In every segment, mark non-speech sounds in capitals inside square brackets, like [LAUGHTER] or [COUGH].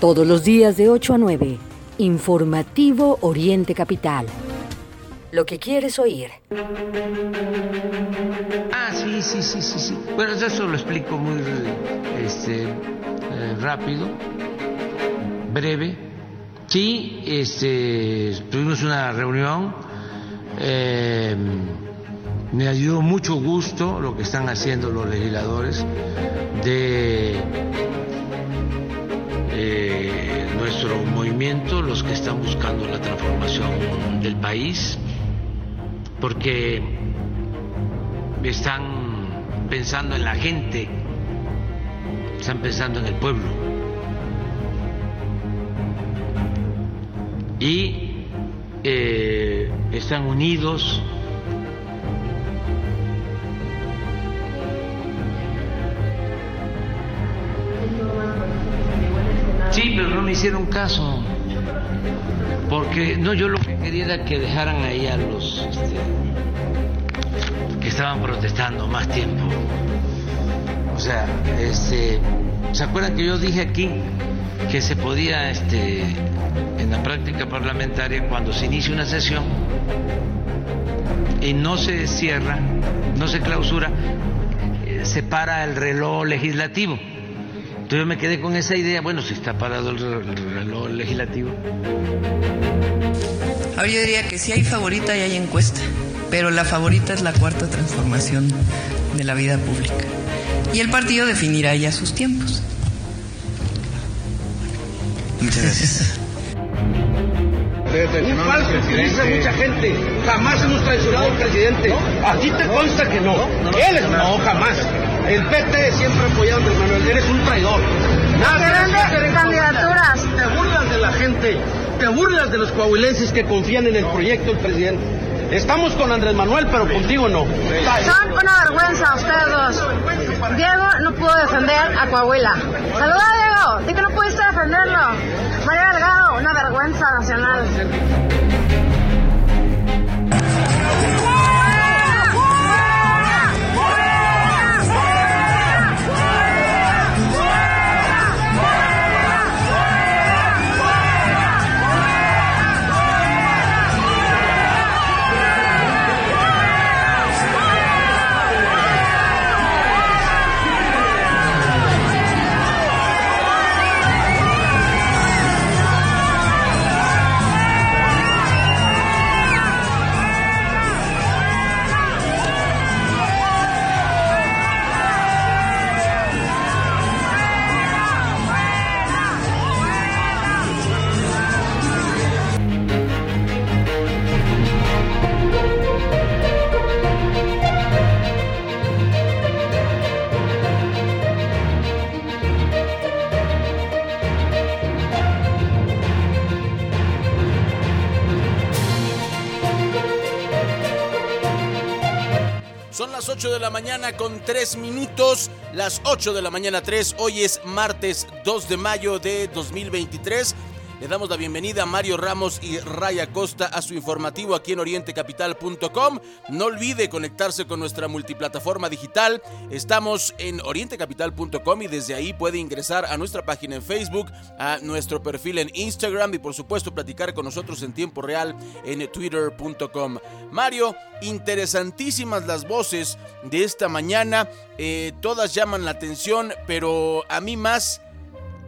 Todos los días de 8 a 9. Informativo Oriente Capital. Lo que quieres oír. Ah, sí, sí, sí, sí, sí. Bueno, eso lo explico muy este, eh, rápido, breve. Sí, este, tuvimos una reunión. Eh, me ayudó mucho gusto lo que están haciendo los legisladores de eh, nuestro movimiento, los que están buscando la transformación del país, porque están pensando en la gente, están pensando en el pueblo. Y eh, están unidos Sí, pero no me hicieron caso. Porque no, yo lo que quería era que dejaran ahí a los este, que estaban protestando más tiempo. O sea, este, ¿se acuerdan que yo dije aquí que se podía, este, en la práctica parlamentaria, cuando se inicia una sesión y no se cierra, no se clausura, eh, se para el reloj legislativo? Entonces yo me quedé con esa idea, bueno, si está parado el reloj legislativo. Ahora yo diría que si hay favorita y hay encuesta, pero la favorita es la cuarta transformación de la vida pública. Y el partido definirá ya sus tiempos. Muchas gracias. [LAUGHS] Un falso utiliza mucha gente. Jamás hemos traicionado al presidente. A ti te consta que no. Él no, jamás. El PT siempre apoyando a Manuel. Eres un traidor. de candidaturas. Te burlas de la gente. Te burlas de los coahuilenses que confían en el proyecto del presidente. Estamos con Andrés Manuel, pero contigo no. Son una vergüenza ustedes dos. Diego no pudo defender a Coahuila. Saluda, Diego. Di que no pudiste defenderlo. María Delgado, una vergüenza nacional. Las 8 de la mañana con 3 minutos, las 8 de la mañana 3, hoy es martes 2 de mayo de 2023. Le damos la bienvenida a Mario Ramos y Raya Costa a su informativo aquí en orientecapital.com. No olvide conectarse con nuestra multiplataforma digital. Estamos en orientecapital.com y desde ahí puede ingresar a nuestra página en Facebook, a nuestro perfil en Instagram y por supuesto platicar con nosotros en tiempo real en twitter.com. Mario, interesantísimas las voces de esta mañana. Eh, todas llaman la atención, pero a mí más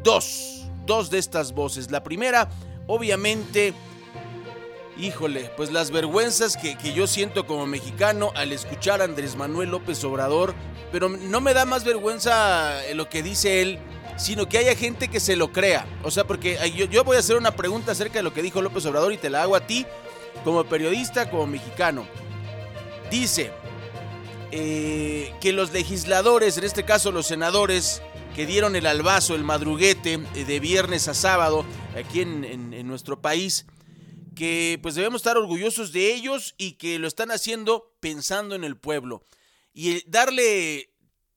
dos dos de estas voces. La primera, obviamente, híjole, pues las vergüenzas que, que, yo siento como mexicano al escuchar a Andrés Manuel López Obrador, pero no me da más vergüenza lo que dice él, sino que haya gente que se lo crea. O sea, porque yo, yo voy a hacer una pregunta acerca de lo que dijo López Obrador y te la hago a ti como periodista, como mexicano. Dice eh, que los legisladores, en este caso los senadores, que dieron el albazo, el madruguete eh, de viernes a sábado aquí en, en, en, nuestro país, que pues debemos estar orgullosos de ellos y que lo están haciendo pensando en el pueblo. Y darle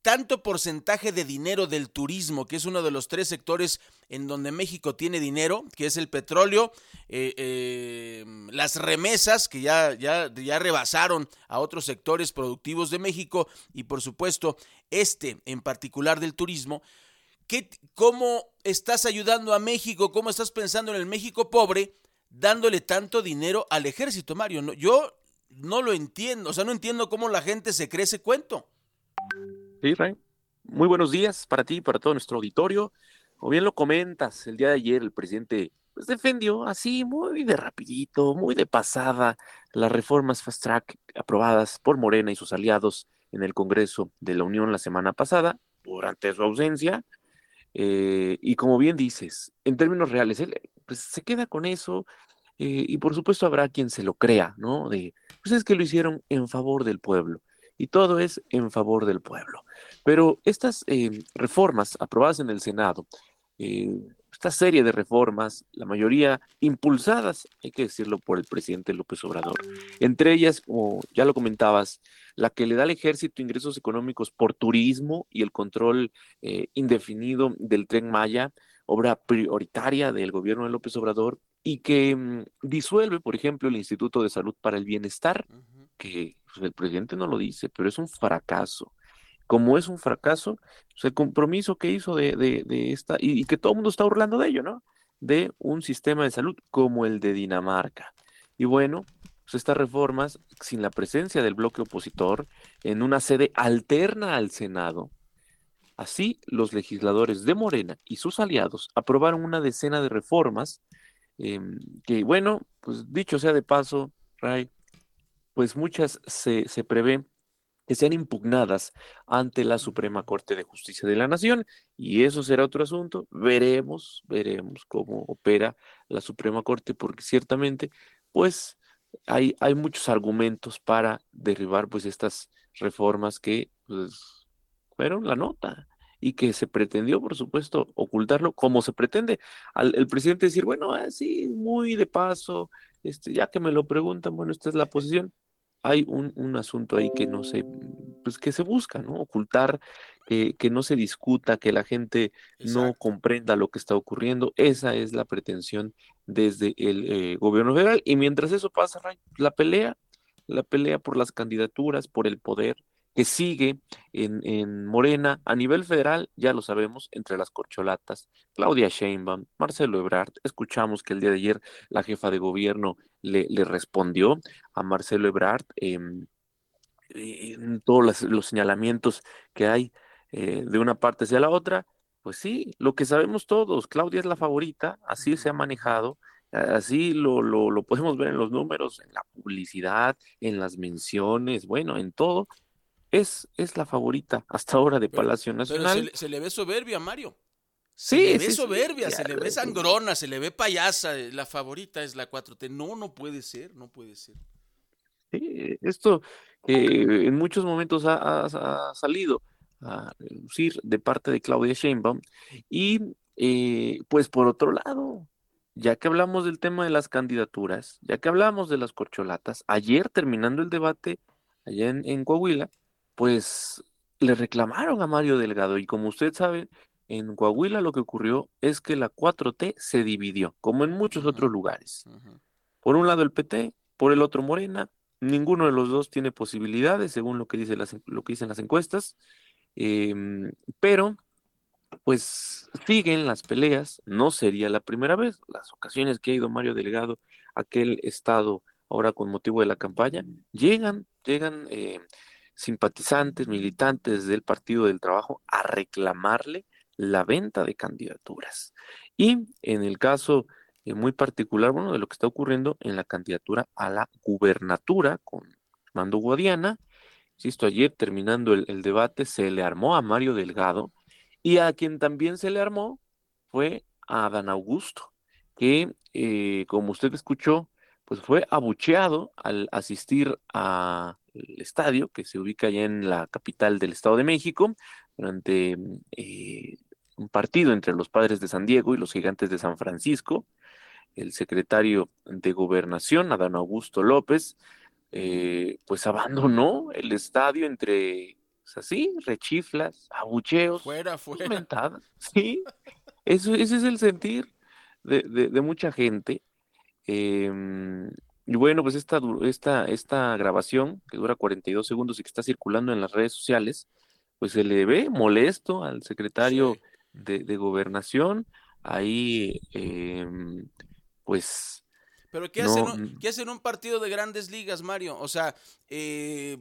tanto porcentaje de dinero del turismo, que es uno de los tres sectores en donde México tiene dinero, que es el petróleo, eh, eh, las remesas, que ya, ya, ya rebasaron a otros sectores productivos de México, y por supuesto este en particular del turismo, ¿qué, ¿cómo estás ayudando a México? ¿Cómo estás pensando en el México pobre dándole tanto dinero al ejército, Mario? yo no lo entiendo, o sea, no entiendo cómo la gente se cree ese cuento. Sí, Ray. Muy buenos días para ti y para todo nuestro auditorio. Como bien lo comentas, el día de ayer el presidente pues, defendió así, muy de rapidito, muy de pasada, las reformas fast track aprobadas por Morena y sus aliados en el Congreso de la Unión la semana pasada, durante su ausencia. Eh, y como bien dices, en términos reales, él pues, se queda con eso, eh, y por supuesto habrá quien se lo crea, ¿no? De, pues es que lo hicieron en favor del pueblo. Y todo es en favor del pueblo. Pero estas eh, reformas aprobadas en el Senado, eh, esta serie de reformas, la mayoría impulsadas, hay que decirlo, por el presidente López Obrador. Entre ellas, como ya lo comentabas, la que le da al ejército ingresos económicos por turismo y el control indefinido del tren Maya, obra prioritaria del gobierno de López Obrador, y que mm, disuelve, por ejemplo, el Instituto de Salud para el Bienestar, que pues, el presidente no lo dice, pero es un fracaso. Como es un fracaso, pues, el compromiso que hizo de, de, esta, y, que todo el mundo está burlando de ello, ¿no? De un sistema de salud como el de Dinamarca. Y bueno, pues estas reformas, sin la presencia del bloque opositor, en una sede alterna al Senado, Así, los legisladores de Morena y sus aliados aprobaron una decena de reformas Em, que bueno, pues dicho sea de paso, Ray, pues muchas se, se prevé que sean impugnadas ante la Suprema Corte de Justicia de la Nación y eso será otro asunto. Veremos, veremos cómo opera la Suprema Corte porque ciertamente pues hay, hay muchos argumentos para derribar pues estas reformas que pues fueron la nota y que se pretendió, por supuesto, ocultarlo como se pretende. Al, el presidente decir, bueno, así, muy de paso, este, ya que me lo preguntan, bueno, esta es la posición. Hay un, un asunto ahí que no se, pues que se busca, ¿no? Ocultar, que no se discuta, que la gente no comprenda lo que está ocurriendo. Esa es la pretensión desde el eh, gobierno federal. Y mientras eso pasa, la pelea, la pelea por las candidaturas, por el poder, que sigue en, Morena a nivel federal, ya lo sabemos, entre las corcholatas, Claudia Sheinbaum, Marcelo Ebrard. Escuchamos que el día de ayer la jefa de gobierno le, respondió a Marcelo Ebrard em, en todos los, señalamientos que hay eh, de una parte hacia la otra. Pues sí, lo que sabemos todos, Claudia es la favorita, así se ha manejado, así lo, lo, lo podemos ver en los números, en la publicidad, en las menciones, bueno, en todo, es, es la favorita hasta ahora de Palacio Nacional. se, le, ve soberbia, Mario. Sí, se le ve soberbia, se le ve sangrona, se le ve payasa. Eh, la favorita es la 4T. No, no puede ser, no puede ser. Sí, esto eh, en muchos momentos ha, salido a lucir de parte de Claudia Sheinbaum. Y eh, pues por otro lado, ya que hablamos del tema de las candidaturas, ya que hablamos de las corcholatas, ayer terminando el debate allá en Coahuila, pues le reclamaron a Mario Delgado y como usted sabe, en Coahuila lo que ocurrió es que la 4T se dividió, como en muchos otros lugares. Por un lado el PT, por el otro Morena, ninguno de los dos tiene posibilidades, según lo que, dice las, lo que dicen las encuestas, em, pero pues siguen las peleas, no sería la primera vez, las ocasiones que ha ido Mario Delgado a aquel estado ahora con motivo de la campaña, llegan, llegan... Eh, simpatizantes, militantes del Partido del Trabajo a reclamarle la venta de candidaturas. Y en el caso eh, muy particular, bueno, de lo que está ocurriendo en la candidatura a la gubernatura con Mando Guadiana, insisto, ayer terminando el, debate se le armó a Mario Delgado y a quien también se le armó fue a Dan Augusto, que eh, como usted escuchó, pues fue abucheado al asistir a el estadio que se ubica allá en la capital del Estado de México durante eh, un partido entre los padres de San Diego y los gigantes de San Francisco. El secretario de Gobernación, Adán Augusto López, eh, pues abandonó el estadio entre, pues, así, rechiflas, abucheos, fuera, fuera. Mentadas. Sí, eso, ese es el sentir de, de, mucha gente. Em, y bueno, pues esta, esta, esta grabación, que dura 42 segundos y que está circulando en las redes sociales, pues se le ve molesto al secretario de, gobernación, ahí em, pues... Pero ¿qué, hacen, un, ¿qué hacen un partido de grandes ligas, Mario? O sea, eh,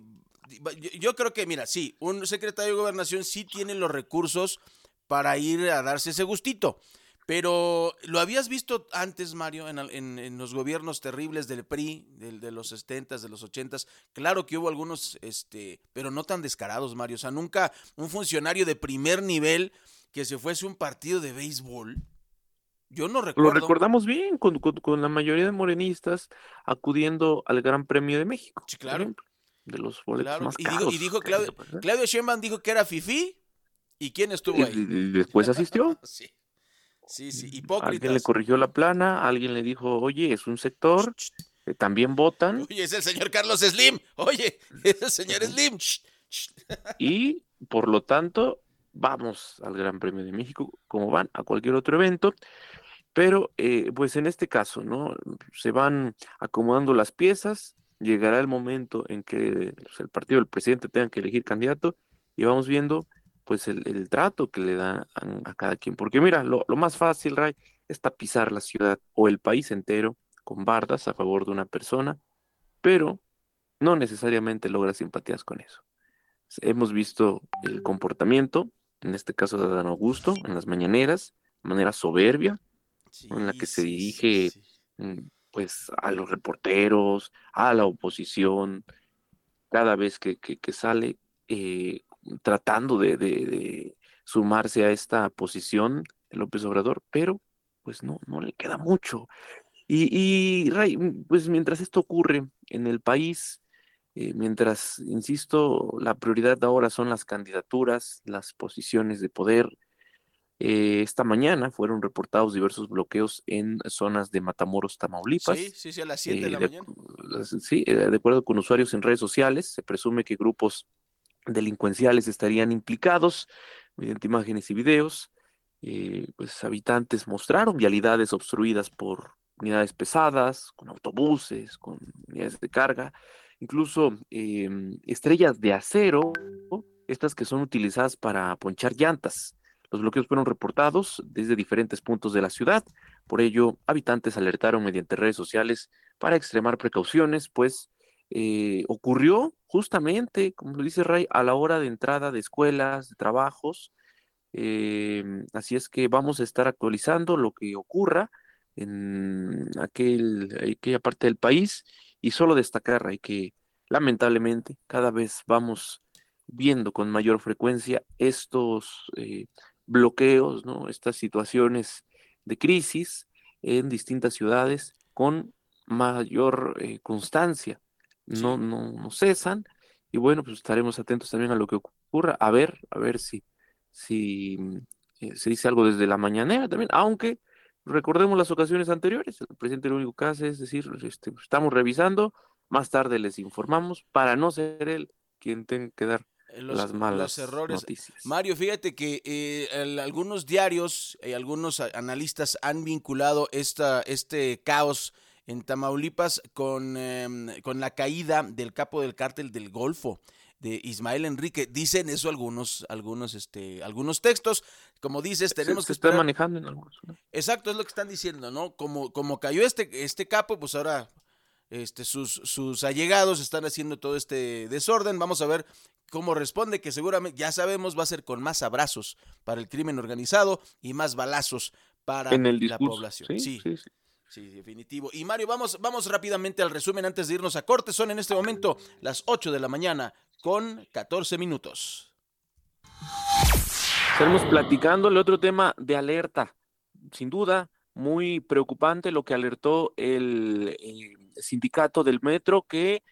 yo creo que, mira, sí, un secretario de gobernación sí tiene los recursos para ir a darse ese gustito. Pero lo habías visto antes, Mario, en, los gobiernos terribles del PRI, del, de los 70 de los 80 Claro que hubo algunos, este, pero no tan descarados, Mario. O sea, nunca un funcionario de primer nivel que se fuese un partido de béisbol. Yo no recuerdo. Lo recordamos bien con, la mayoría de morenistas acudiendo al Gran Premio de México. Sí, claro. de los boletos más y Dijo, y dijo Claudio, Claudio Sheinbaum dijo que era Fifi. ¿Y quién estuvo ahí? Y, después asistió. [LAUGHS] sí. Sí, sí, hipócritas. Alguien le corrigió la plana, alguien le dijo, oye, es un sector, que también votan. Oye, es el señor Carlos Slim. Oye, [LAUGHS] es el señor Slim. [LAUGHS] y por lo tanto, vamos al Gran Premio de México, como van a cualquier otro evento. Pero, eh, pues en este caso, ¿no? Se van acomodando las piezas, llegará el momento en que pues, el partido del presidente tenga que elegir candidato y vamos viendo pues el, trato que le dan a, cada quien. Porque mira, lo, más fácil, Ray, es tapizar la ciudad o el país entero con bardas a favor de una persona, pero no necesariamente logra simpatías con eso. Hemos visto el comportamiento, en este caso de Adán Augusto, en las mañaneras, de manera soberbia, en la que se dirige mm, pues a los reporteros, a la oposición, cada vez que, que, sale eh, tratando de, sumarse a esta posición López Obrador, pero pues no, no le queda mucho. Y, Ray, pues mientras esto ocurre en el país, eh, mientras, insisto, la prioridad ahora son las candidaturas, las posiciones de poder, eh, esta mañana fueron reportados diversos bloqueos en zonas de Matamoros, Tamaulipas. Sí, sí, sí, a las 7 de la eh, mañana. Sí, de acuerdo con usuarios en redes sociales, se presume que grupos delincuenciales estarían implicados mediante imágenes y videos. Eh, pues habitantes mostraron vialidades obstruidas por unidades pesadas, con autobuses, con unidades de carga, incluso em, estrellas de acero, estas que son utilizadas para ponchar llantas. Los bloqueos fueron reportados desde diferentes puntos de la ciudad, por ello habitantes alertaron mediante redes sociales para extremar precauciones, pues eh, ocurrió justamente, como lo dice Ray, a la hora de entrada de escuelas, de trabajos. Em, así es que vamos a estar actualizando lo que ocurra en aquel, aquella parte del país y solo destacar, Ray, que lamentablemente cada vez vamos viendo con mayor frecuencia estos eh, bloqueos, ¿no? estas situaciones de crisis en distintas ciudades con mayor eh, constancia no, no, no cesan. Y bueno, pues estaremos atentos también a lo que ocurra, a ver, a ver si, si eh, se dice algo desde la mañanera también, aunque recordemos las ocasiones anteriores, el presidente lo único que hace es decir, este, pues, estamos revisando, más tarde les informamos para no ser él quien tenga que dar eh, las malas errores. Noticias. Mario, fíjate que eh, algunos diarios y algunos analistas han vinculado esta, este caos en Tamaulipas con, em, con la caída del capo del cártel del Golfo de Ismael Enrique. Dicen eso algunos, algunos, este, algunos textos. Como dices, tenemos que estar manejando en algunos. Exacto, es lo que están diciendo, ¿no? Como, como cayó este, este capo, pues ahora este, sus, sus allegados están haciendo todo este desorden. Vamos a ver cómo responde, que seguramente ya sabemos va a ser con más abrazos para el crimen organizado y más balazos para la población. sí, sí. Sí, definitivo. Y Mario, vamos, vamos rápidamente al resumen antes de irnos a corte. Son en este momento las 8 de la mañana con 14 minutos. Estamos platicando el otro tema de alerta. Sin duda, muy preocupante lo que alertó el, sindicato del metro que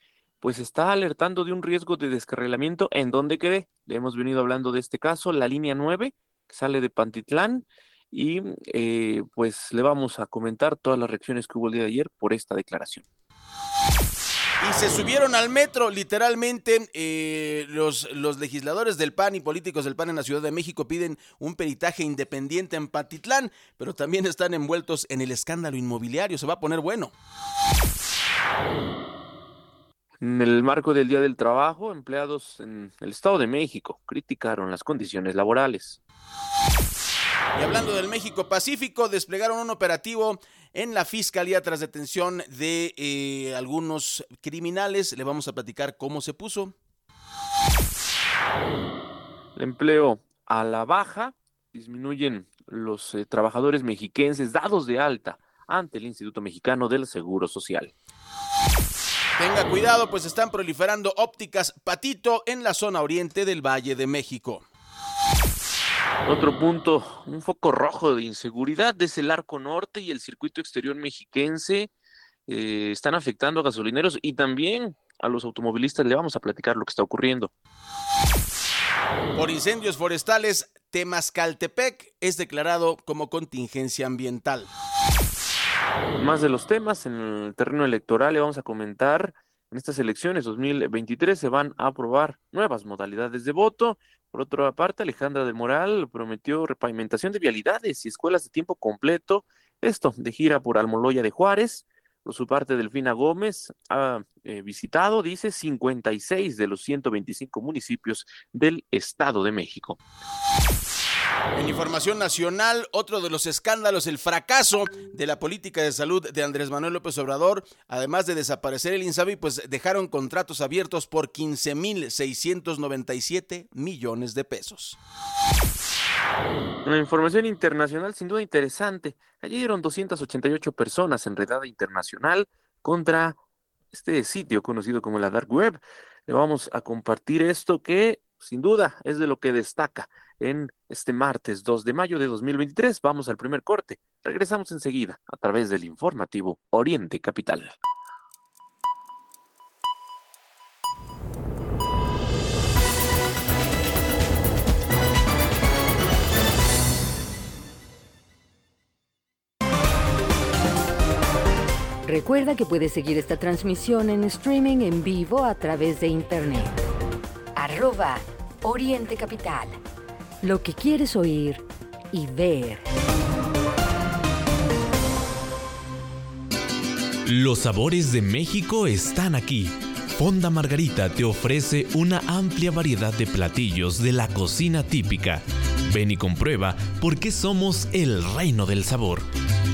pues está alertando de un riesgo de descarrilamiento en donde quede. Le hemos venido hablando de este caso, la línea 9 que sale de Pantitlán y eh, pues le vamos a comentar todas las reacciones que hubo el día de ayer por esta declaración. Y se subieron al metro, literalmente, eh, los, los legisladores del PAN y políticos del PAN en la Ciudad de México piden un peritaje independiente en Patitlán, pero también están envueltos en el escándalo inmobiliario. Se va a poner bueno. En el marco del Día del Trabajo, empleados en el Estado de México criticaron las condiciones laborales. Hablando del México Pacífico, desplegaron un operativo en la Fiscalía tras detención de eh, algunos criminales. Le vamos a platicar cómo se puso. El empleo a la baja, disminuyen los eh, trabajadores mexiquenses dados de alta ante el Instituto Mexicano del Seguro Social. Tenga cuidado, pues están proliferando ópticas patito en la zona oriente del Valle de México. Otro punto, un foco rojo de inseguridad es el arco norte y el circuito exterior mexiquense. Eh, están afectando a gasolineros y también a los automovilistas. Le vamos a platicar lo que está ocurriendo. Por incendios forestales, Temascaltepec es declarado como contingencia ambiental. Más de los temas en el terreno electoral le vamos a comentar. En estas elecciones 2023 se van a aprobar nuevas modalidades de voto. Por otra parte, Alejandra de Moral prometió repavimentación de vialidades y escuelas de tiempo completo. Esto de gira por Almoloya de Juárez. Por su parte, Delfina Gómez ha eh, visitado, dice, 56 de los 125 municipios del Estado de México. En información nacional, otro de los escándalos, el fracaso de la política de salud de Andrés Manuel López Obrador, además de desaparecer el INSABI, pues dejaron contratos abiertos por 15.697 millones de pesos. Una información internacional sin duda interesante. Allí dieron 288 personas en redada internacional contra este sitio conocido como la Dark Web. Le vamos a compartir esto que sin duda es de lo que destaca en este martes 2 de mayo de 2023. Vamos al primer corte. Regresamos enseguida a través del informativo Oriente Capital. Recuerda que puedes seguir esta transmisión en streaming en vivo a través de internet. Arroba Oriente Capital. Lo que quieres oír y ver. Los sabores de México están aquí. Fonda Margarita te ofrece una amplia variedad de platillos de la cocina típica. Ven y comprueba por qué somos el reino del sabor.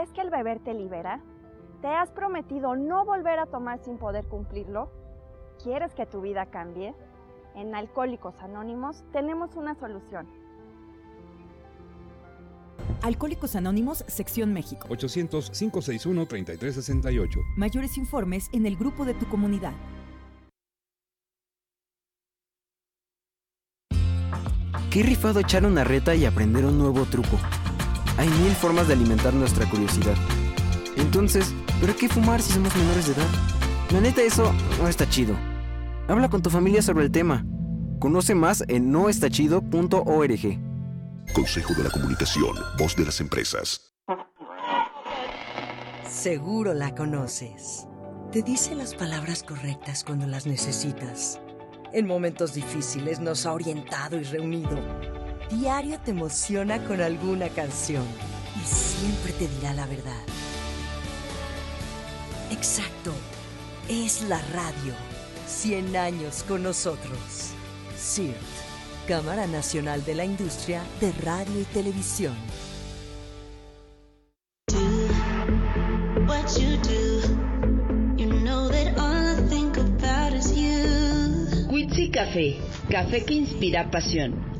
¿Crees que el beber te libera? ¿Te has prometido no volver a tomar sin poder cumplirlo? ¿Quieres que tu vida cambie? En Alcohólicos Anónimos tenemos una solución. Alcohólicos Anónimos, Sección México. 800-561-3368. Mayores informes en el grupo de tu comunidad. Qué rifado echar una reta y aprender un nuevo truco. Hay mil formas de alimentar nuestra curiosidad. Entonces, ¿pero qué fumar si somos menores de edad? La neta, eso no está chido. Habla con tu familia sobre el tema. Conoce más en noestachido.org. Consejo de la Comunicación, voz de las empresas. Seguro la conoces. Te dice las palabras correctas cuando las necesitas. En momentos difíciles nos ha orientado y reunido. Diario te emociona con alguna canción y siempre te dirá la verdad. Exacto, es la radio. 100 años con nosotros. CIRT, Cámara Nacional de la Industria de Radio y Televisión. Quitsi Café, café que inspira pasión.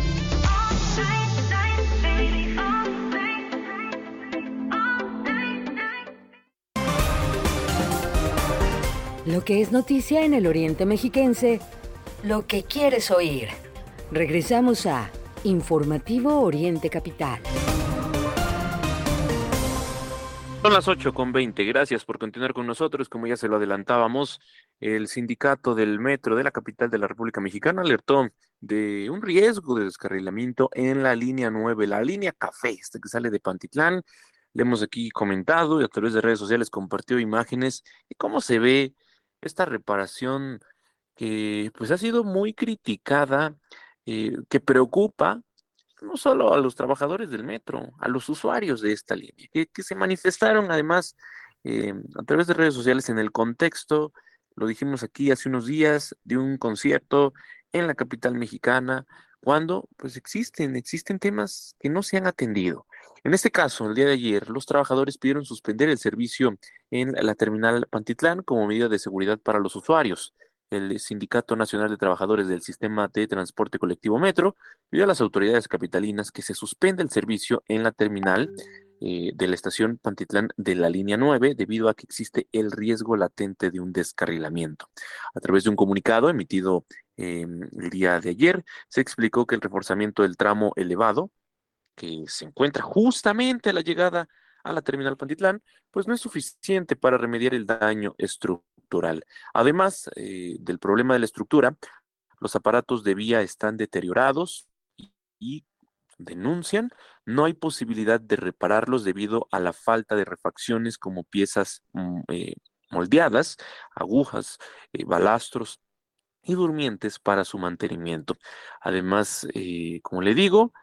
Lo que es noticia en el Oriente Mexiquense, lo que quieres oír. Regresamos a Informativo Oriente Capital. Son las 8 con 20. Gracias por continuar con nosotros. Como ya se lo adelantábamos, el sindicato del metro de la capital de la República Mexicana alertó de un riesgo de descarrilamiento en la línea 9, la línea café, esta que sale de Pantitlán. Le hemos aquí comentado y a través de redes sociales compartió imágenes de cómo se ve esta reparación que pues ha sido muy criticada, eh, que preocupa no solo a los trabajadores del metro, a los usuarios de esta línea, que, se manifestaron además eh, a través de redes sociales en el contexto, lo dijimos aquí hace unos días, de un concierto en la capital mexicana, cuando pues existen, existen temas que no se han atendido. En este caso, el día de ayer, los trabajadores pidieron suspender el servicio en la terminal Pantitlán como medida de seguridad para los usuarios el Sindicato Nacional de Trabajadores del Sistema de Transporte Colectivo Metro pidió a las autoridades capitalinas que se suspenda el servicio en la terminal eh, de la estación Pantitlán de la línea 9 debido a que existe el riesgo latente de un descarrilamiento. A través de un comunicado emitido em, el día de ayer, se explicó que el reforzamiento del tramo elevado, que se encuentra justamente a la llegada a la terminal Pantitlán, pues no es suficiente para remediar el daño estructural Además eh, del problema de la estructura, los aparatos de vía están deteriorados y, denuncian, no hay posibilidad de repararlos debido a la falta de refacciones como piezas mm, eh, moldeadas, agujas, eh, balastros y durmientes para su mantenimiento. Además, como le digo,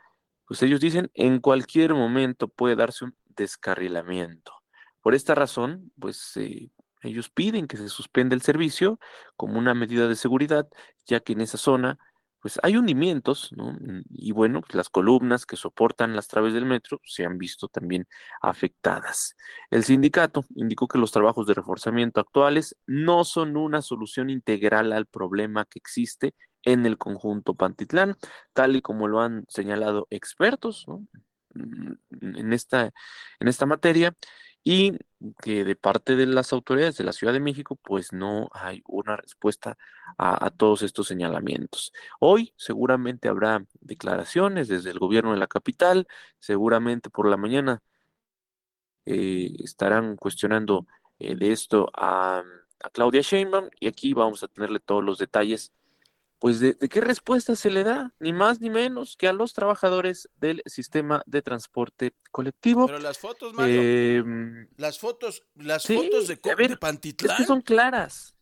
pues ellos dicen, en cualquier momento puede darse un descarrilamiento. Por esta razón, pues ellos piden que se suspenda el servicio como una medida de seguridad, ya que en esa zona pues hay hundimientos, ¿no? Mm, y bueno, pues las columnas que soportan las traves del metro se han visto también afectadas. El sindicato indicó que los trabajos de reforzamiento actuales no son una solución integral al problema que existe en el conjunto Pantitlán, tal y como lo han señalado expertos mm, en, esta, en esta materia y que de parte de las autoridades de la Ciudad de México, pues no hay una respuesta a, todos estos señalamientos. Hoy seguramente habrá declaraciones desde el gobierno de la capital, seguramente por la mañana eh, estarán cuestionando eh, de esto a, a Claudia Sheinbaum y aquí vamos a tenerle todos los detalles pues de, qué respuesta se le da, ni más ni menos que a los trabajadores del sistema de transporte colectivo. Pero las fotos, Mario, em, las fotos, las fotos de, de Pantitlán. son claras,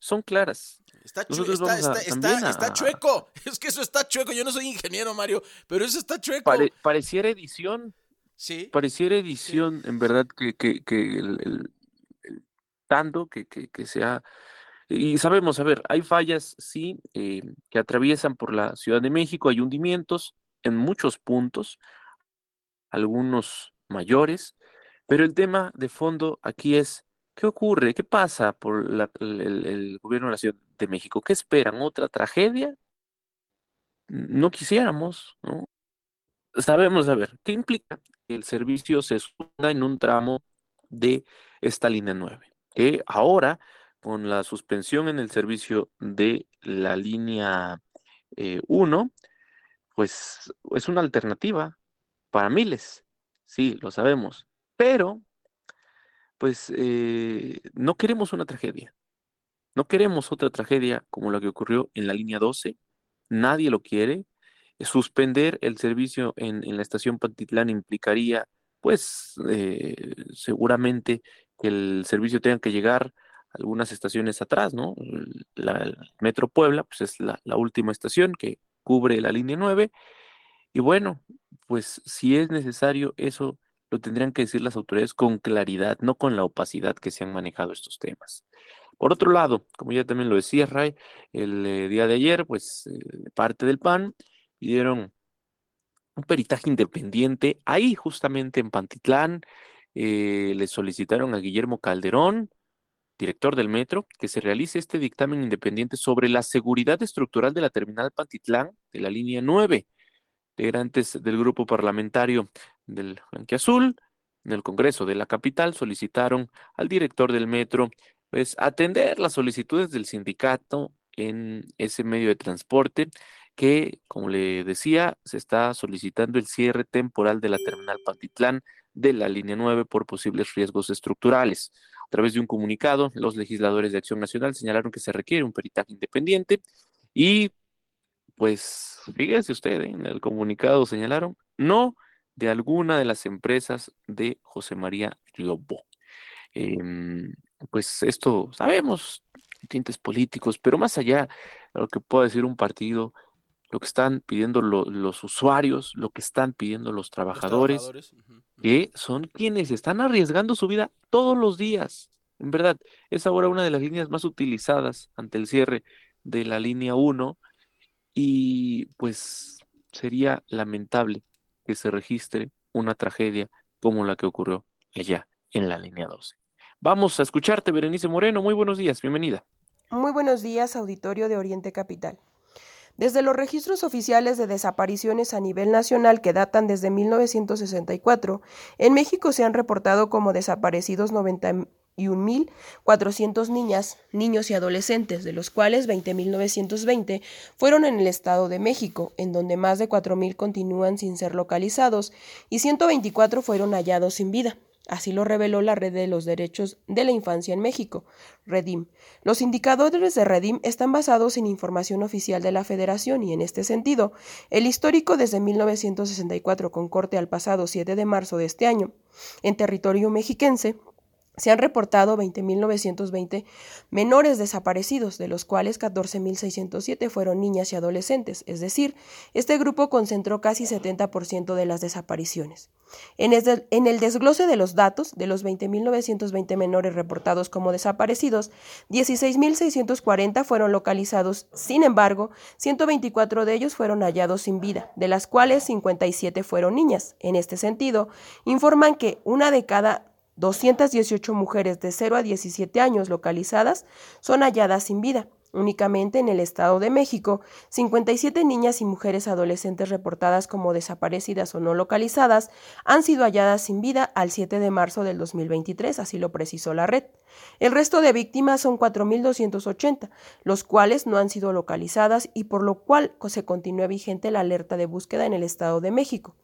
son claras. Está, está, chueco, [LAUGHS] es que eso está chueco, yo no soy ingeniero, Mario, pero eso está chueco. pareciera edición. Sí. Pareciera edición, en verdad, que, que, que el, el, tanto que, que, que se ha y sabemos, a ver, hay fallas, sí, eh, que atraviesan por la Ciudad de México, hay hundimientos en muchos puntos, algunos mayores, pero el tema de fondo aquí es, ¿qué ocurre? ¿Qué pasa por el, gobierno de la Ciudad de México? ¿Qué esperan? ¿Otra tragedia? No quisiéramos, ¿no? Sabemos, a ver, ¿qué implica que el servicio se suba en un tramo de esta línea 9? Que ahora con la suspensión en el servicio de la línea 1, eh, pues es una alternativa para miles, sí, lo sabemos, pero pues eh, no queremos una tragedia, no queremos otra tragedia como la que ocurrió en la línea 12, nadie lo quiere, suspender el servicio en, la estación Pantitlán implicaría pues eh, seguramente que el servicio tenga que llegar algunas estaciones atrás, ¿no? La, Metro Puebla, pues es la, última estación que cubre la línea 9. Y bueno, pues si es necesario, eso lo tendrían que decir las autoridades con claridad, no con la opacidad que se han manejado estos temas. Por otro lado, como ya también lo decía Ray, el eh, día de ayer, pues eh, parte del PAN pidieron un peritaje independiente ahí justamente en Pantitlán. Eh, le solicitaron a Guillermo Calderón, director del metro, que se realice este dictamen independiente sobre la seguridad estructural de la terminal Pantitlán de la línea 9. Integrantes del grupo parlamentario del Azul en el Congreso de la capital solicitaron al director del metro pues atender las solicitudes del sindicato en ese medio de transporte que, como le decía, se está solicitando el cierre temporal de la terminal Pantitlán de la línea 9 por posibles riesgos estructurales. A través de un comunicado, los legisladores de Acción Nacional señalaron que se requiere un peritaje independiente y, pues, fíjese usted, ¿eh? en el comunicado señalaron no de alguna de las empresas de José María Riobó. Em, pues esto sabemos, tintes políticos, pero más allá de lo que pueda decir un partido, lo que están pidiendo los usuarios, lo que están pidiendo los trabajadores, que son quienes están arriesgando su vida todos los días. En verdad, es ahora una de las líneas más utilizadas ante el cierre de la línea 1 y pues sería lamentable que se registre una tragedia como la que ocurrió allá en la línea 12. Vamos a escucharte, Berenice Moreno. Muy buenos días, bienvenida. Muy buenos días, auditorio de Oriente Capital. Desde los registros oficiales de desapariciones a nivel nacional que datan desde 1964, en México se han reportado como desaparecidos 91.400 niñas, niños y adolescentes, de los cuales 20.920 fueron en el Estado de México, en donde más de 4.000 continúan sin ser localizados y 124 fueron hallados sin vida. Así lo reveló la Red de los Derechos de la Infancia en México, Redim. Los indicadores de Redim están basados en información oficial de la Federación y en este sentido, el histórico desde 1964 con corte al pasado 7 de marzo de este año, en territorio mexiquense, se han reportado 20.920 menores desaparecidos, de los cuales 14.607 fueron niñas y adolescentes, es decir, este grupo concentró casi 70% de las desapariciones. En el desglose de los datos, de los 20.920 menores reportados como desaparecidos, 16.640 fueron localizados, sin embargo, 124 de ellos fueron hallados sin vida, de las cuales 57 fueron niñas. En este sentido, informan que una de cada 218 mujeres de 0 a 17 años localizadas son halladas sin vida. Únicamente en el Estado de México, 57 niñas y mujeres adolescentes reportadas como desaparecidas o no localizadas han sido halladas sin vida al 7 de marzo del 2023, así lo precisó la red. El resto de víctimas son 4.280, los cuales no han sido localizadas y por lo cual se continúa vigente la alerta de búsqueda en el Estado de México.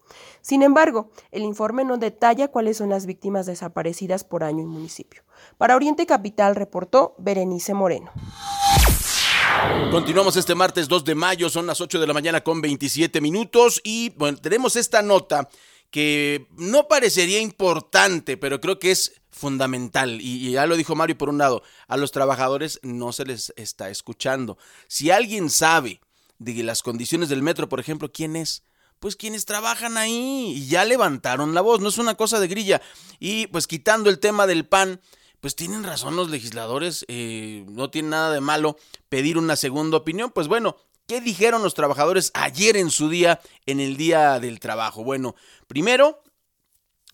Sin embargo, el informe no detalla cuáles son las víctimas desaparecidas por año y municipio. Para Oriente Capital reportó Berenice Moreno. Continuamos este martes 2 de mayo, son las 8 de la mañana con 27 minutos y tenemos esta nota que no parecería importante, pero creo que es fundamental. Y, ya lo dijo Mario por un lado, a los trabajadores no se les está escuchando. Si alguien sabe de las condiciones del metro, por ejemplo, ¿quién es? Pues quienes trabajan ahí y ya levantaron la voz, no es una cosa de grilla. Y pues quitando el tema del pan, pues tienen razón los legisladores, eh, no tiene nada de malo pedir una segunda opinión. Pues bueno, ¿qué dijeron los trabajadores ayer en su día, en el día del trabajo? Bueno, primero,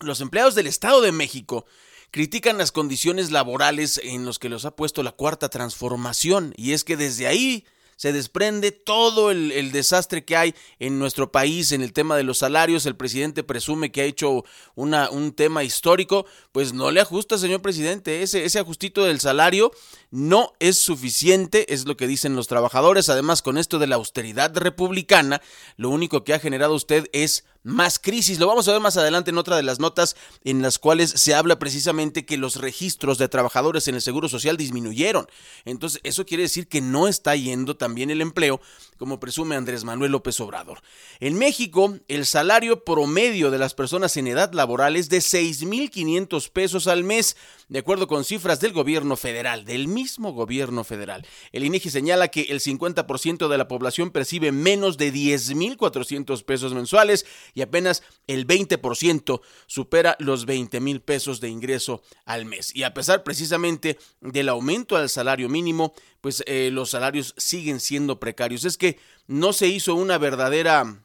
los empleados del Estado de México critican las condiciones laborales en los que los ha puesto la cuarta transformación y es que desde ahí se desprende todo el, desastre que hay en nuestro país en el tema de los salarios. El presidente presume que ha hecho una, un tema histórico. Pues no le ajusta, señor presidente. Ese, ese ajustito del salario no es suficiente, es lo que dicen los trabajadores. Además, con esto de la austeridad republicana, lo único que ha generado usted es más crisis. Lo vamos a ver más adelante en otra de las notas en las cuales se habla precisamente que los registros de trabajadores en el Seguro Social disminuyeron. Entonces, eso quiere decir que no está yendo también el empleo, como presume Andrés Manuel López Obrador. En México, el salario promedio de las personas en edad laboral es de 6.500 pesos al mes, de acuerdo con cifras del gobierno federal, del mismo gobierno federal. El INEGI señala que el 50% de la población percibe menos de 10.400 pesos mensuales y apenas el 20% supera los 20 mil pesos de ingreso al mes. Y a pesar precisamente del aumento al salario mínimo, pues eh, los salarios siguen siendo precarios. Es que no se hizo una verdadera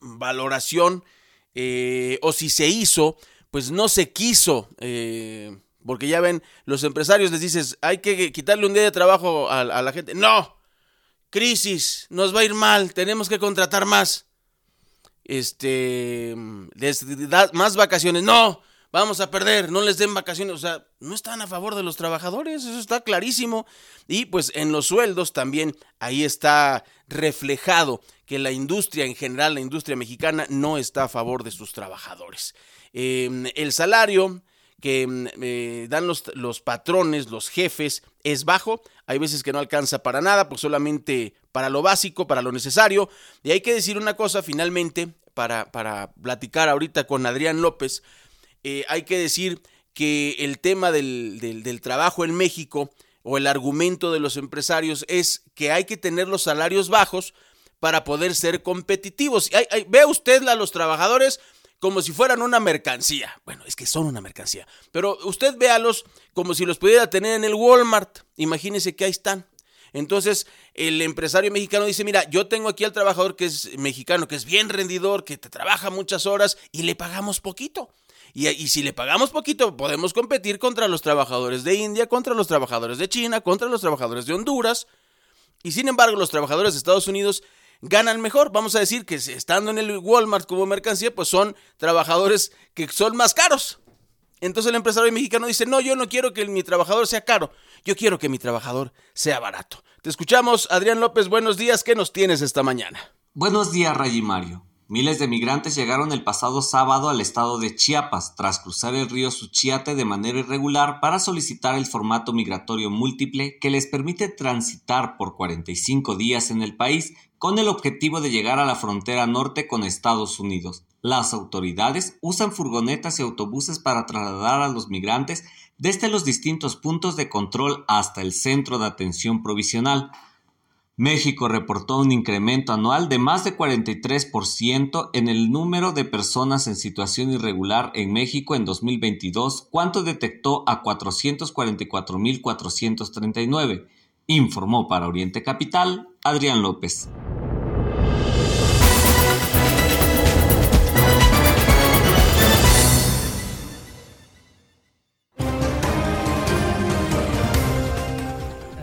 valoración eh, o si se hizo, pues no se quiso. Eh, porque ya ven, los empresarios les dices, hay que quitarle un día de trabajo a, la gente. No, crisis, nos va a ir mal, tenemos que contratar más este, más vacaciones. No, vamos a perder, no les den vacaciones, o sea, no están a favor de los trabajadores, eso está clarísimo. Y pues en los sueldos también ahí está reflejado que la industria en general, la industria mexicana, no está a favor de sus trabajadores. Em, el salario que em, eh, dan los, los, patrones, los jefes, es bajo. Hay veces que no alcanza para nada, pues solamente para lo básico, para lo necesario. Y hay que decir una cosa finalmente, para, para platicar ahorita con Adrián López, eh, hay que decir que el tema del, del, trabajo en México o el argumento de los empresarios es que hay que tener los salarios bajos para poder ser competitivos. ve usted a los trabajadores como si fueran una mercancía. Bueno, es que son una mercancía. Pero usted véalos como si los pudiera tener en el Walmart. Imagínese que ahí están. Entonces, el empresario mexicano dice, mira, yo tengo aquí al trabajador que es mexicano, que es bien rendidor, que te trabaja muchas horas y le pagamos poquito. Y, si le pagamos poquito, podemos competir contra los trabajadores de India, contra los trabajadores de China, contra los trabajadores de Honduras. Y sin embargo, los trabajadores de Estados Unidos ganan mejor. Vamos a decir que estando en el Walmart como mercancía, pues son trabajadores que son más caros. Entonces el empresario mexicano dice, no, yo no quiero que mi trabajador sea caro, yo quiero que mi trabajador sea barato. Te escuchamos, Adrián López, buenos días, ¿qué nos tienes esta mañana? Buenos días, Ray Mario. Miles de migrantes llegaron el pasado sábado al estado de Chiapas tras cruzar el río Suchiate de manera irregular para solicitar el formato migratorio múltiple que les permite transitar por 45 días en el país con el objetivo de llegar a la frontera norte con Estados Unidos. Las autoridades usan furgonetas y autobuses para trasladar a los migrantes desde los distintos puntos de control hasta el centro de atención provisional. México reportó un incremento anual de más de 43% en el número de personas en situación irregular en México en 2022, cuanto detectó a 444.439, informó para Oriente Capital Adrián López.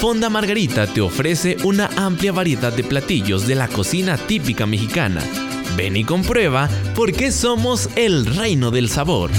Fonda Margarita te ofrece una amplia variedad de platillos de la cocina típica mexicana. Ven y comprueba por qué somos el reino del sabor.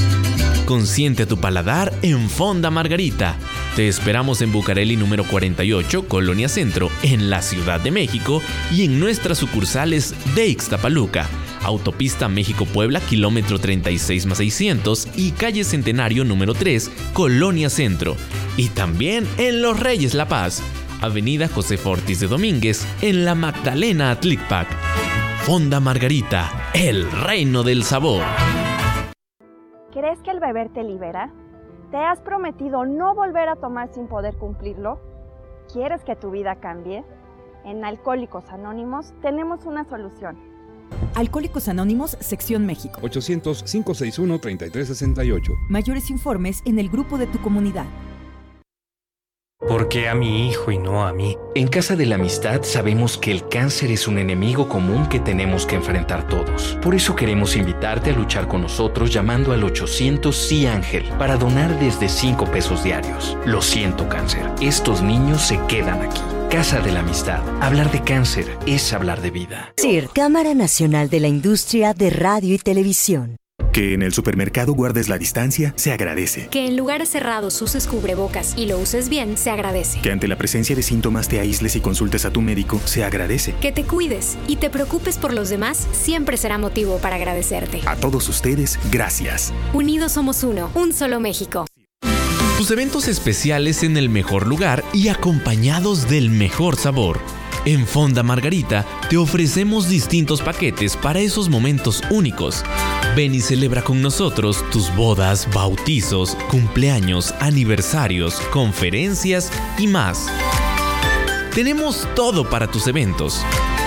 Consiente tu paladar en Fonda Margarita. Te esperamos en Bucareli número 48, Colonia Centro, en la Ciudad de México y en nuestras sucursales de Ixtapaluca, Autopista México-Puebla, kilómetro 36 más 600 y calle Centenario número 3, Colonia Centro. Y también en Los Reyes La Paz, Avenida José Fortis de Domínguez, en la Magdalena Atlicpac. Fonda Margarita, el reino del sabor. ¿Crees que el beber te libera? ¿Te has prometido no volver a tomar sin poder cumplirlo? ¿Quieres que tu vida cambie? En Alcohólicos Anónimos tenemos una solución Alcohólicos Anónimos, Sección México. 800-561-3368. Mayores informes en el grupo de tu comunidad. ¿Por qué a mi hijo y no a mí? En Casa de la Amistad sabemos que el cáncer es un enemigo común que tenemos que enfrentar todos. Por eso queremos invitarte a luchar con nosotros llamando al 800 Sí Ángel para donar desde 5 pesos diarios. Lo siento cáncer, estos niños se quedan aquí. Casa de la Amistad. Hablar de cáncer es hablar de vida. CIR, Cámara Nacional de la Industria de Radio y Televisión. Que en el supermercado guardes la distancia, se agradece. Que en lugares cerrados uses cubrebocas y lo uses bien, se agradece. Que ante la presencia de síntomas te aísles y consultes a tu médico, se agradece. Que te cuides y te preocupes por los demás, siempre será motivo para agradecerte. A todos ustedes, gracias. Unidos somos uno, un solo México. Eventos especiales en el mejor lugar y acompañados del mejor sabor. En Fonda Margarita te ofrecemos distintos paquetes para esos momentos únicos. Ven y celebra con nosotros tus bodas, bautizos, cumpleaños, aniversarios, conferencias y más. Tenemos todo para tus eventos.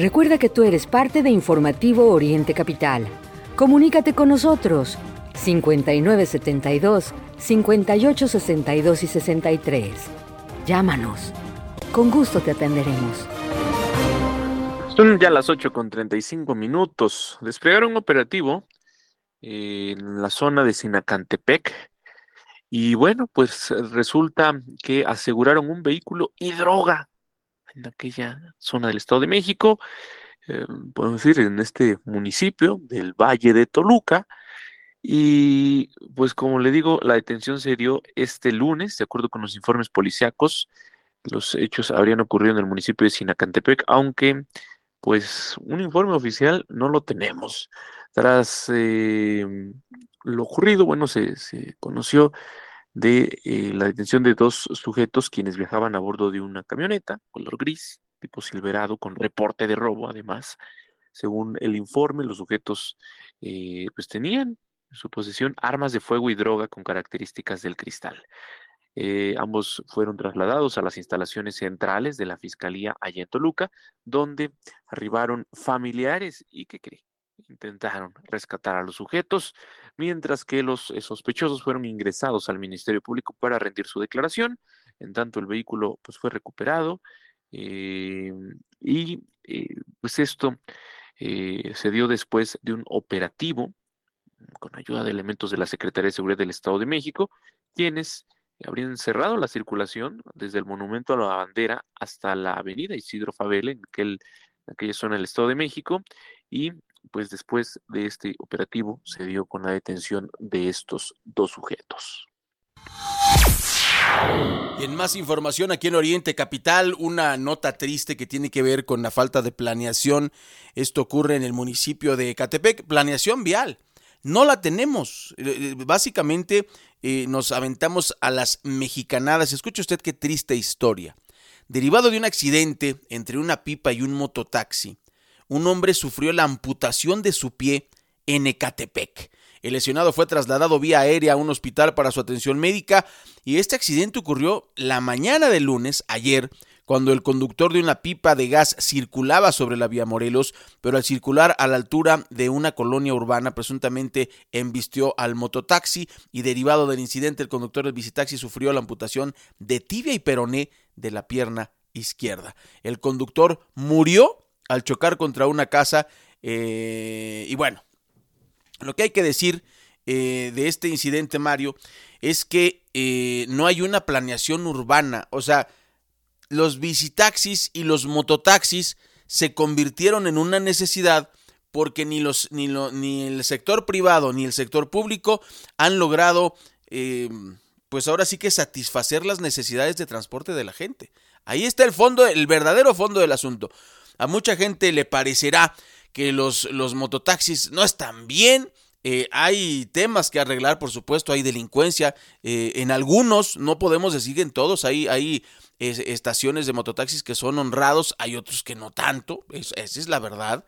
Recuerda que tú eres parte de Informativo Oriente Capital. Comunícate con nosotros 5972 5862 y 63. Llámanos. Con gusto te atenderemos. Son ya las 8 con 35 minutos. Desplegaron un operativo en la zona de Sinacantepec. Y bueno, pues resulta que aseguraron un vehículo y droga en aquella zona del Estado de México, eh, podemos decir, en este municipio del Valle de Toluca. Y pues como le digo, la detención se dio este lunes, de acuerdo con los informes policíacos. Los hechos habrían ocurrido en el municipio de Sinacantepec, aunque pues un informe oficial no lo tenemos. Tras eh, lo ocurrido, bueno, se, se conoció de eh, la detención de dos sujetos quienes viajaban a bordo de una camioneta color gris, tipo silverado, con reporte de robo además. Según el informe, los sujetos eh, pues tenían en su posesión armas de fuego y droga con características del cristal. Eh, ambos fueron trasladados a las instalaciones centrales de la Fiscalía allá en Toluca, donde arribaron familiares y que creen intentaron rescatar a los sujetos, mientras que los eh, sospechosos fueron ingresados al Ministerio Público para rendir su declaración. En tanto, el vehículo pues, fue recuperado eh, y eh, pues esto se dio después de un operativo con ayuda de elementos de la Secretaría de Seguridad del Estado de México, quienes habrían cerrado la circulación desde el Monumento a la Bandera hasta la avenida Isidro Fabele, en, aquel, en aquella zona del Estado de México, y pues después de este operativo se dio con la detención de estos dos sujetos. Y en más información aquí en Oriente Capital, una nota triste que tiene que ver con la falta de planeación. Esto ocurre en el municipio de Catepec, planeación vial. No la tenemos. Eh, eh, básicamente eh, nos aventamos a las mexicanadas. Escuche usted qué triste historia. Derivado de un accidente entre una pipa y un mototaxi, un hombre sufrió la amputación de su pie en Ecatepec. El lesionado fue trasladado vía aérea a un hospital para su atención médica y este accidente ocurrió la mañana del lunes, ayer, cuando el conductor de una pipa de gas circulaba sobre la vía Morelos, pero al circular a la altura de una colonia urbana presuntamente embistió al mototaxi y derivado del incidente el conductor del bicitaxi sufrió la amputación de tibia y peroné de la pierna izquierda. El conductor murió al chocar contra una casa. Eh, y bueno, lo que hay que decir eh, de este incidente, Mario, es que eh, no hay una planeación urbana. O sea, los bicitaxis y los mototaxis se convirtieron en una necesidad porque ni, los, ni, ni el sector privado ni el sector público han logrado, pues ahora sí que satisfacer las necesidades de transporte de la gente. Ahí está el fondo, el verdadero fondo del asunto. A mucha gente le parecerá que los, los mototaxis no están bien. Eh, hay temas que arreglar, por supuesto, hay delincuencia. Eh, en algunos, no podemos decir en todos, hay, hay estaciones de mototaxis que son honrados, hay otros que no tanto, esa es la verdad.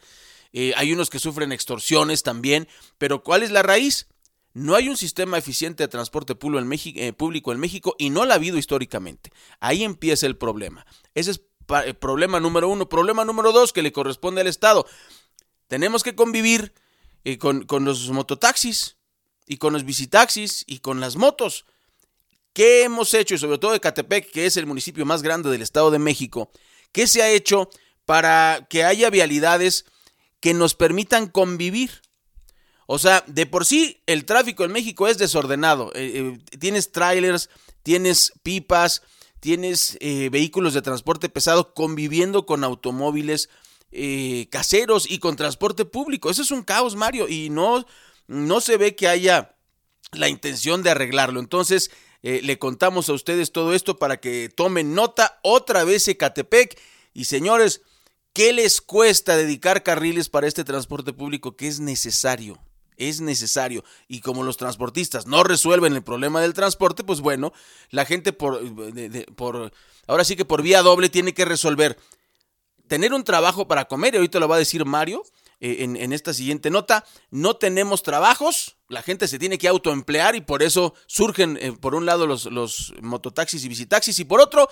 Eh, hay unos que sufren extorsiones también, pero ¿cuál es la raíz? No hay un sistema eficiente de transporte público en, México, público en México y no lo ha habido históricamente. Ahí empieza el problema. Ese es problema número uno. Problema número dos que le corresponde al Estado. Tenemos que convivir eh, con, con los mototaxis y con los visitaxis y con las motos. ¿Qué hemos hecho? Y sobre todo de Catepec, que es el municipio más grande del Estado de México. ¿Qué se ha hecho para que haya vialidades que nos permitan convivir? O sea, de por sí el tráfico en México es desordenado. Eh, tienes trailers, tienes pipas, tienes eh, vehículos de transporte pesado conviviendo con automóviles eh, caseros y con transporte público. Eso es un caos, Mario, y no, no se ve que haya la intención de arreglarlo. Entonces, eh, le contamos a ustedes todo esto para que tomen nota otra vez Ecatepec. Y señores, ¿Qué les cuesta dedicar carriles para este transporte público que es necesario? Es necesario. Y como los transportistas no resuelven el problema del transporte, pues bueno, la gente por, por ahora sí que por vía doble tiene que resolver tener un trabajo para comer, y ahorita lo va a decir Mario eh, en, esta siguiente nota, no tenemos trabajos, la gente se tiene que autoemplear y por eso surgen eh, por un lado los, los mototaxis y visitaxis y por otro,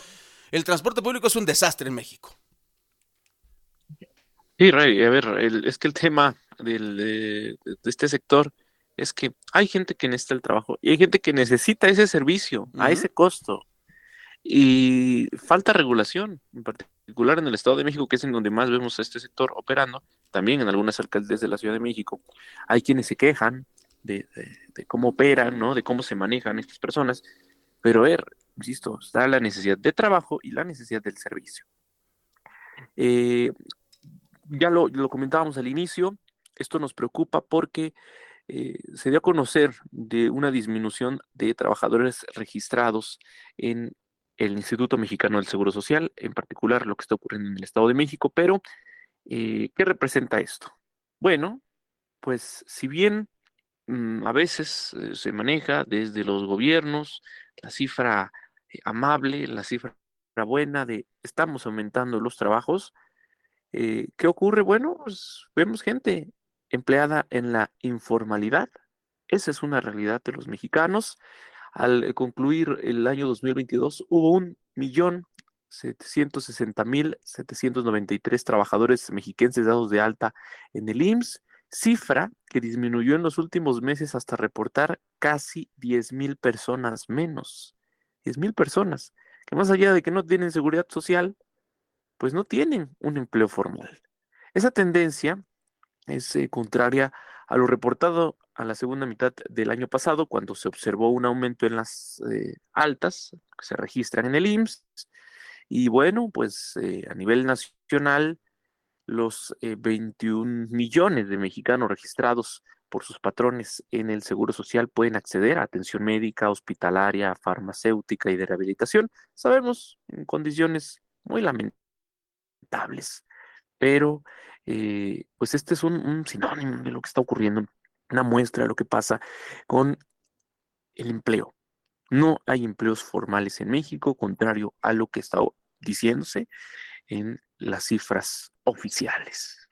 el transporte público es un desastre en México. Sí, Ray, a ver, es que el tema del, de, este sector es que hay gente que necesita el trabajo y hay gente que necesita ese servicio a ese costo. Y falta regulación, en particular en el Estado de México, que es en donde más vemos a este sector operando, también en algunas alcaldías de la Ciudad de México. Hay quienes se quejan de, cómo operan, ¿no? de cómo se manejan estas personas, pero a ver, insisto, está la necesidad de trabajo y la necesidad del servicio. Eh, ya lo, comentábamos al inicio, esto nos preocupa porque eh, se dio a conocer de una disminución de trabajadores registrados en el Instituto Mexicano del Seguro Social, en particular lo que está ocurriendo en el Estado de México, pero eh, ¿qué representa esto? Bueno, pues si bien mm, a veces eh, se maneja desde los gobiernos la cifra amable, la cifra buena de estamos aumentando los trabajos, ¿Qué ocurre? Bueno, pues vemos gente empleada en la informalidad. Esa es una realidad de los mexicanos. Al concluir el año 2022 hubo un millón mil tres trabajadores mexiquenses dados de alta en el IMSS, cifra que disminuyó en los últimos meses hasta reportar casi mil personas menos. mil personas, que más allá de que no tienen seguridad social, pues no tienen un empleo formal. Esa tendencia es eh, contraria a lo reportado a la segunda mitad del año pasado, cuando se observó un aumento en las eh, altas que se registran en el IMSS. Y bueno, pues eh, a nivel nacional, los 21 millones de mexicanos registrados por sus patrones en el Seguro Social pueden acceder a atención médica, hospitalaria, farmacéutica y de rehabilitación. Sabemos en condiciones muy lamentables pero eh, pues este es un, sinónimo de lo que está ocurriendo, una muestra de lo que pasa con el empleo. No hay empleos formales en México, contrario a lo que está diciéndose en las cifras oficiales.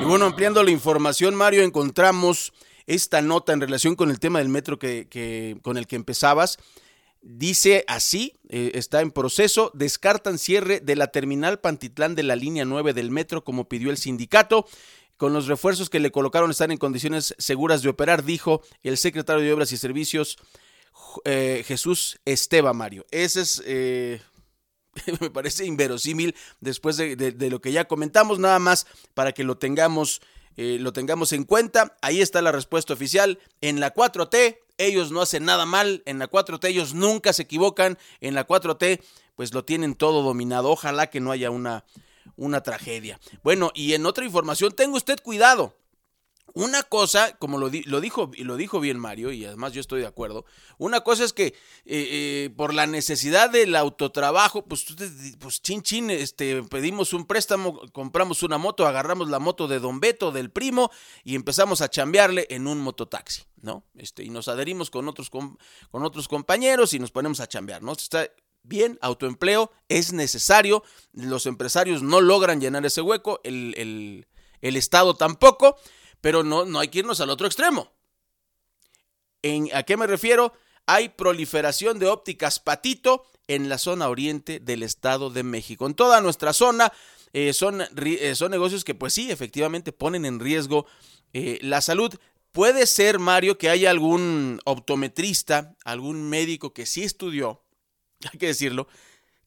Y bueno, ampliando la información, Mario, encontramos esta nota en relación con el tema del metro que con el que empezabas. Dice así, eh, está en proceso, descartan cierre de la terminal Pantitlán de la línea 9 del metro como pidió el sindicato. Con los refuerzos que le colocaron están en condiciones seguras de operar, dijo el secretario de Obras y Servicios eh, Jesús Esteba Mario. Ese es, eh, [LAUGHS] me parece inverosímil después de, lo que ya comentamos, nada más para que lo tengamos, lo tengamos en cuenta. Ahí está la respuesta oficial. En la 4T ellos no hacen nada mal, en la 4T ellos nunca se equivocan, en la 4T pues lo tienen todo dominado, ojalá que no haya una, una tragedia. Bueno, y en otra información, tenga usted cuidado, una cosa, como lo, lo, dijo, lo dijo bien Mario, y además yo estoy de acuerdo, una cosa es que eh, eh, por la necesidad del autotrabajo, pues, pues chin chin, este, pedimos un préstamo, compramos una moto, agarramos la moto de Don Beto, del primo, y empezamos a chambearle en un mototaxi, ¿no? Este, y nos adherimos con otros, otros compañeros y nos ponemos a chambear, ¿no? Está bien, autoempleo es necesario, los empresarios no logran llenar ese hueco, el, el Estado tampoco, pero no, no hay que irnos al otro extremo. ¿En, ¿A qué me refiero? Hay proliferación de ópticas patito en la zona oriente del Estado de México. En toda nuestra zona eh, son, eh, son, negocios que pues sí, efectivamente ponen en riesgo eh, la salud. Puede ser, Mario, que haya algún optometrista, algún médico que sí estudió, [LAUGHS] hay que decirlo,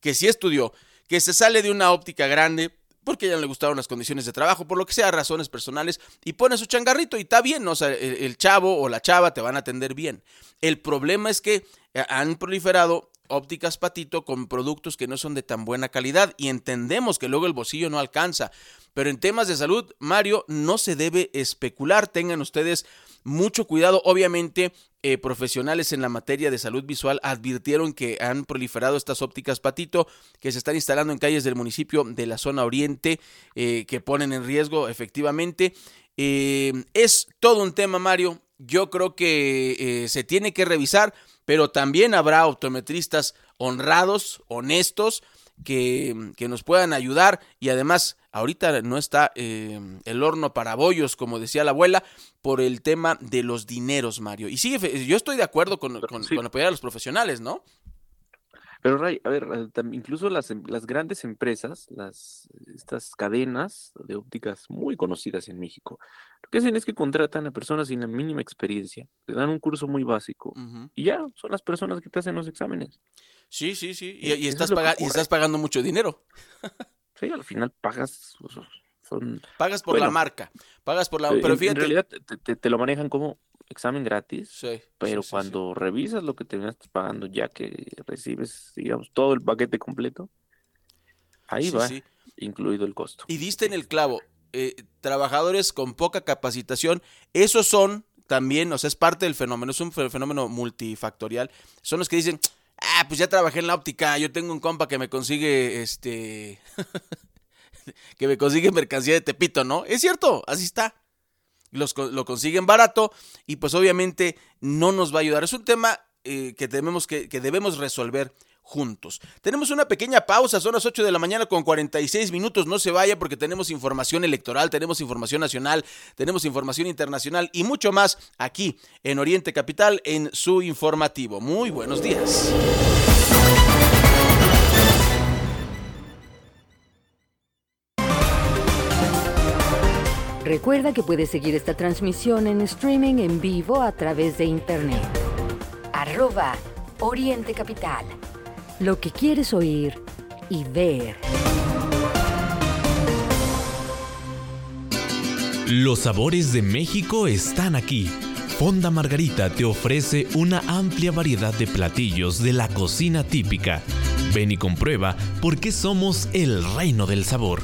que sí estudió, que se sale de una óptica grande, porque ya no le gustaron las condiciones de trabajo, por lo que sea, razones personales, y pone su changarrito y está bien, o sea, el, chavo o la chava te van a atender bien. El problema es que eh, han proliferado ópticas patito con productos que no son de tan buena calidad y entendemos que luego el bolsillo no alcanza. Pero en temas de salud, Mario, no se debe especular. Tengan ustedes mucho cuidado. Obviamente, eh, profesionales en la materia de salud visual advirtieron que han proliferado estas ópticas patito que se están instalando en calles del municipio de la zona oriente eh, que ponen en riesgo efectivamente. Eh, es todo un tema, Mario. Yo creo que se tiene que revisar, pero también habrá optometristas honrados, honestos, que, que nos puedan ayudar y además ahorita no está eh, el horno para bollos, como decía la abuela, por el tema de los dineros, Mario. Y sí, yo estoy de acuerdo con, con, apoyar a los profesionales, ¿no? Pero Ray, a ver, eh, incluso las, em, las grandes empresas, las, estas cadenas de ópticas muy conocidas en México, lo que hacen es que contratan a personas sin la mínima experiencia, te dan un curso muy básico y ya, son las personas que te hacen los exámenes. Sí, sí, sí. Y, e, estás, y estás pagando mucho dinero. [LAUGHS] sí, al final pagas. Son... Pagas por la marca. Pagas por la. Pero en, fíjate. En realidad te, lo manejan como examen gratis. Sí. Pero cuando revisas lo que te estás pagando, ya que recibes, digamos, todo el paquete completo, ahí va, incluido el costo. Y diste en el clavo. Eh, trabajadores con poca capacitación, esos son también, o sea, es parte del fenómeno, es un fenómeno multifactorial. Son los que dicen, ah, pues ya trabajé en la óptica, yo tengo un compa que me consigue, este, [LAUGHS] que me consigue mercancía de Tepito, ¿no? Es cierto, así está. Los, lo consiguen barato y pues obviamente no nos va a ayudar. Es un tema eh, que, tenemos que, que debemos resolver juntos. Tenemos una pequeña pausa, son las 8 de la mañana con 46 minutos, no se vaya porque tenemos información electoral, tenemos información nacional, tenemos información internacional y mucho más aquí en Oriente Capital en su informativo. Muy buenos días. Recuerda que puedes seguir esta transmisión en streaming en vivo a través de internet. Arroba Oriente Capital lo que quieres oír y ver. Los sabores de México están aquí. Fonda Margarita te ofrece una amplia variedad de platillos de la cocina típica. Ven y comprueba por qué somos el reino del sabor.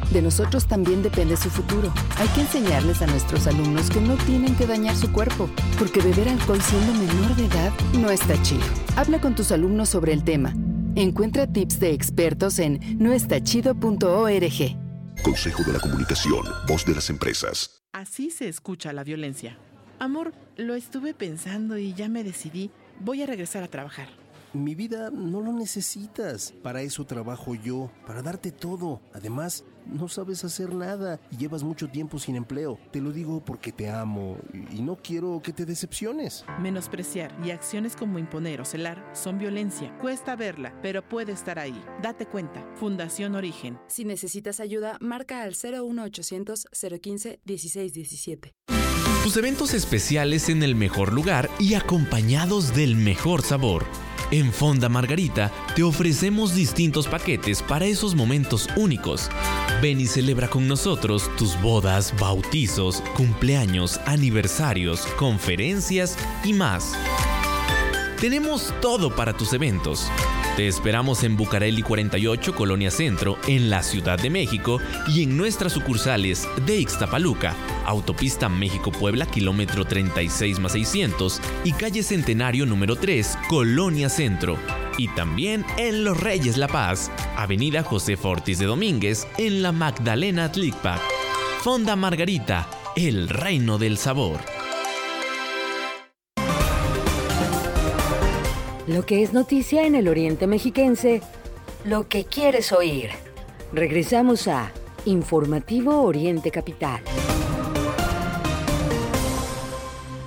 De nosotros también depende su futuro. Hay que enseñarles a nuestros alumnos que no tienen que dañar su cuerpo, porque beber alcohol siendo menor de edad no está chido. Habla con tus alumnos sobre el tema. Encuentra tips de expertos en noestachido.org. Consejo de la Comunicación, voz de las empresas. Así se escucha la violencia. Amor, lo estuve pensando y ya me decidí. Voy a regresar a trabajar. Mi vida no lo necesitas. Para eso trabajo yo, para darte todo. Además, no sabes hacer nada y llevas mucho tiempo sin empleo. Te lo digo porque te amo y no quiero que te decepciones. Menospreciar y acciones como imponer o celar son violencia. Cuesta verla, pero puede estar ahí. Date cuenta. Fundación Origen. Si necesitas ayuda, marca al 01800 015 1617. Tus eventos especiales en el mejor lugar y acompañados del mejor sabor. En Fonda Margarita te ofrecemos distintos paquetes para esos momentos únicos. Ven y celebra con nosotros tus bodas, bautizos, cumpleaños, aniversarios, conferencias y más. Tenemos todo para tus eventos. Te esperamos en Bucareli 48, Colonia Centro, en la Ciudad de México y en nuestras sucursales de Ixtapaluca, Autopista México-Puebla, kilómetro 36 más 600 y calle Centenario número 3, Colonia Centro. Y también en Los Reyes La Paz, Avenida José Fortis de Domínguez, en la Magdalena Tlicpac. Fonda Margarita, el reino del sabor. Lo que es noticia en el Oriente Mexiquense, lo que quieres oír. Regresamos a Informativo Oriente Capital.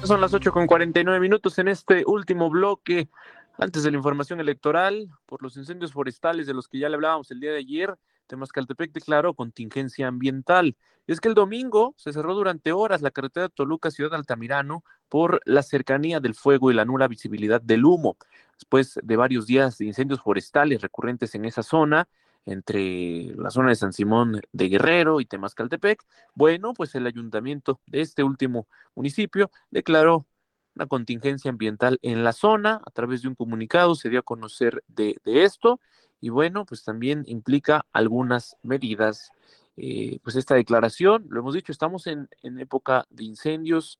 Son las 8 con 49 minutos en este último bloque. Antes de la información electoral, por los incendios forestales de los que ya le hablábamos el día de ayer, Temascaltepec declaró contingencia ambiental. Y es que el domingo se cerró durante horas la carretera Toluca-Ciudad Altamirano por la cercanía del fuego y la nula visibilidad del humo. Después de varios días de incendios forestales recurrentes en esa zona, entre la zona de San Simón de Guerrero y Temascaltepec, bueno, pues el ayuntamiento de este último municipio declaró una contingencia ambiental en la zona. A través de un comunicado se dio a conocer de, esto y bueno, pues también implica algunas medidas. Eh, pues esta declaración, lo hemos dicho, estamos en, época de incendios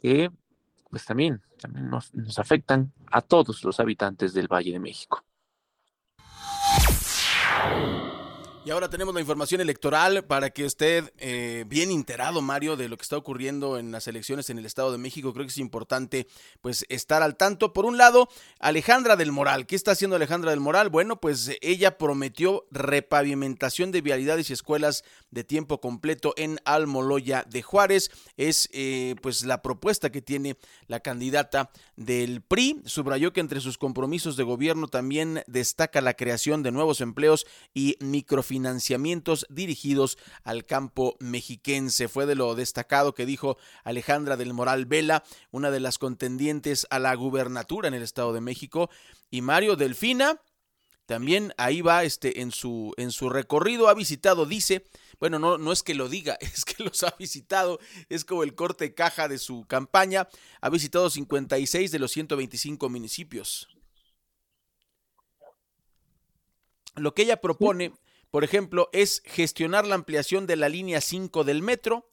que pues también, también nos afectan a todos los habitantes del Valle de México. Y ahora tenemos la información electoral para que usted, eh, bien enterado, Mario, de lo que está ocurriendo en las elecciones en el Estado de México, creo que es importante pues estar al tanto. Por un lado, Alejandra del Moral. ¿Qué está haciendo Alejandra del Moral? Bueno, pues ella prometió repavimentación de vialidades y escuelas de tiempo completo en Almoloya de Juárez. Es eh, pues la propuesta que tiene la candidata del PRI. Subrayó que entre sus compromisos de gobierno también destaca la creación de nuevos empleos y microfinanciamiento financiamientos dirigidos al campo mexiquense. Fue de lo destacado que dijo Alejandra del Moral Vela, una de las contendientes a la gubernatura en el Estado de México, y Mario Delfina. También ahí va este en su en su recorrido ha visitado dice, bueno, no no es que lo diga, [LAUGHS] es que los ha visitado, es como el corte caja de su campaña, ha visitado 56 de los 125 municipios. Lo que ella propone por ejemplo, es gestionar la ampliación de la línea 5 del metro,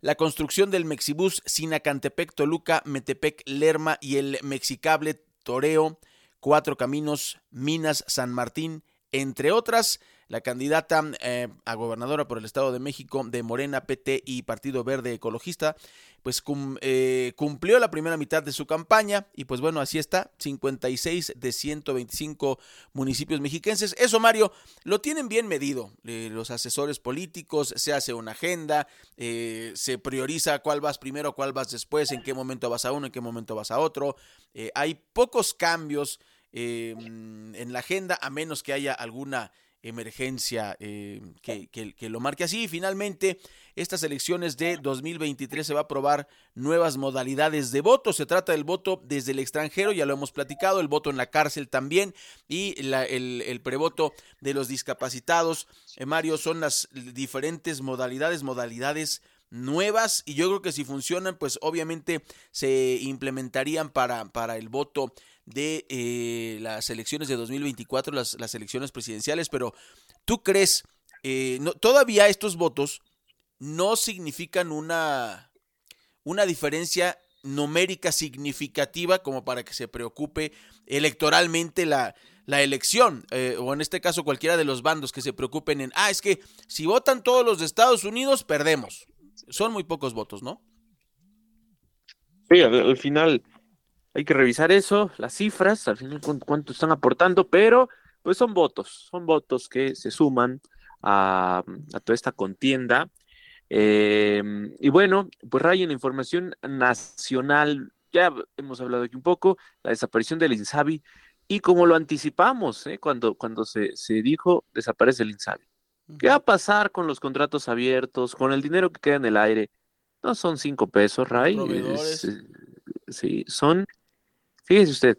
la construcción del Mexibus Sinacantepec, Toluca, Metepec, Lerma y el Mexicable Toreo, Cuatro Caminos, Minas, San Martín, entre otras. La candidata eh, a gobernadora por el Estado de México de Morena, PT y Partido Verde Ecologista pues eh, cumplió la primera mitad de su campaña y pues bueno, así está, 56 de 125 municipios mexiquenses. Eso, Mario, lo tienen bien medido. Eh, los asesores políticos, se hace una agenda, eh, se prioriza cuál vas primero, cuál vas después, en qué momento vas a uno, en qué momento vas a otro. hay pocos cambios en la agenda, a menos que haya alguna emergencia que, que, lo marque así. Y finalmente, estas elecciones de 2023 se va a aprobar nuevas modalidades de voto. Se trata del voto desde el extranjero, ya lo hemos platicado, el voto en la cárcel también y el, prevoto de los discapacitados. Eh, Mario, son las diferentes modalidades, modalidades nuevas y yo creo que si funcionan, pues obviamente se implementarían para, para el voto de eh, las elecciones de 2024, las, las elecciones presidenciales, pero ¿tú crees, eh, todavía estos votos no significan una, una diferencia numérica significativa como para que se preocupe electoralmente la, la elección, eh, o en este caso cualquiera de los bandos que se preocupen en, ah, es que si votan todos los de Estados Unidos, perdemos. Son muy pocos votos, ¿no? Sí, al, final hay que revisar eso, las cifras, al final cuánto están aportando, pero pues son votos, son votos que se suman a, a toda esta contienda Em, y bueno, pues Ray, en información nacional, ya hemos hablado aquí un poco, la desaparición del INSABI, y como lo anticipamos, ¿eh? cuando, cuando se, se dijo, desaparece el INSABI. ¿Qué va a pasar con los contratos abiertos, con el dinero que queda en el aire? No son cinco pesos, Ray. Sí, son, fíjese usted,